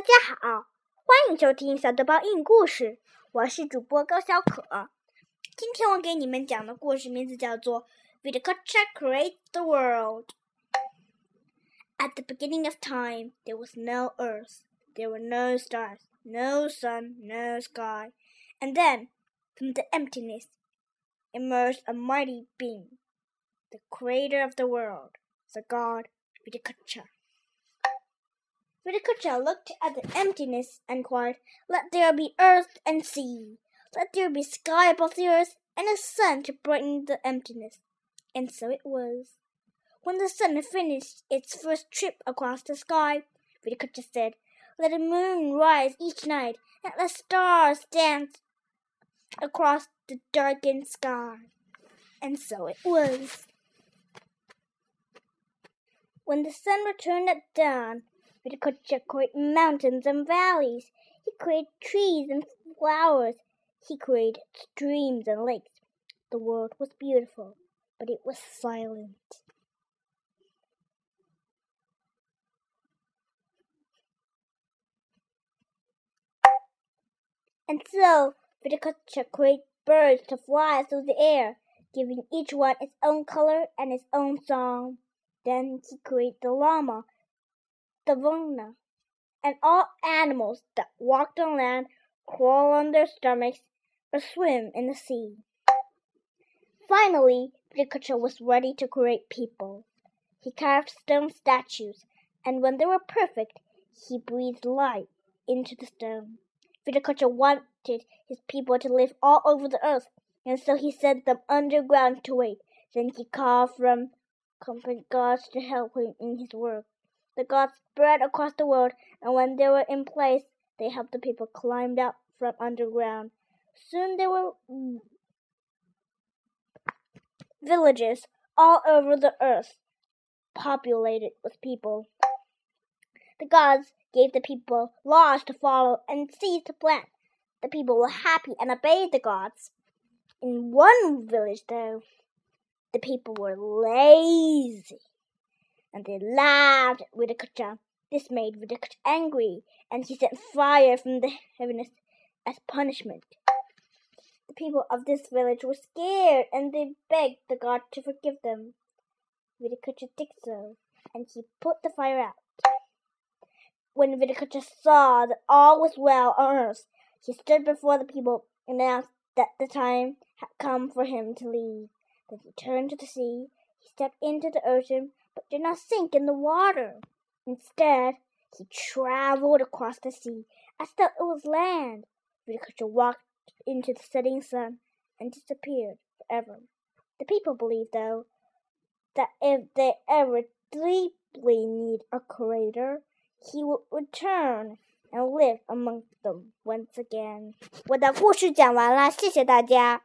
大家好，欢迎收听小豆包印故事，我是主播高小可。今天我给你们讲的故事名字叫做《Viracocha Creates the World》。At the beginning of time, there was no earth, there were no stars, no sun, no sky, and then, from the emptiness, emerged a mighty being, the creator of the world, the god Viracocha. Viracocha looked at the emptiness and cried, Let there be earth and sea. Let there be sky above the earth and a sun to brighten the emptiness. And so it was. When the sun had finished its first trip across the sky, Viracocha said, Let a moon rise each night and let stars dance across the darkened sky. And so it was. When the sun returned at dawn, Viracocha created mountains and valleys. He created trees and flowers. He created streams and lakes. The world was beautiful, but it was silent. And so Viracocha created birds to fly through the air, giving each one its own color and its own song. Then he created the llama savannah, and all animals that walked on land, crawl on their stomachs, or swim in the sea. Finally, Viracocha was ready to create people. He carved stone statues, and when they were perfect, he breathed life into the stone. Viracocha wanted his people to live all over the earth, and so he sent them underground to wait. Then he called from competent gods to help him in his work. The gods spread across the world, and when they were in place, they helped the people climb out from underground. Soon there were villages all over the earth, populated with people. The gods gave the people laws to follow and seeds to plant. The people were happy and obeyed the gods. In one village, though, the people were lazy and they laughed at Viracocha. This made Viracocha angry, and he sent fire from the heavens as punishment. The people of this village were scared, and they begged the god to forgive them. Viracocha did so, and he put the fire out. When Viracocha saw that all was well on earth, he stood before the people and announced that the time had come for him to leave. Then he turned to the sea, he stepped into the ocean, but did not sink in the water. Instead, he traveled across the sea as though it was land. Viticulture walked into the setting sun and disappeared forever. The people believe, though, that if they ever deeply need a creator, he will return and live among them once again. 我的故事讲完了，谢谢大家。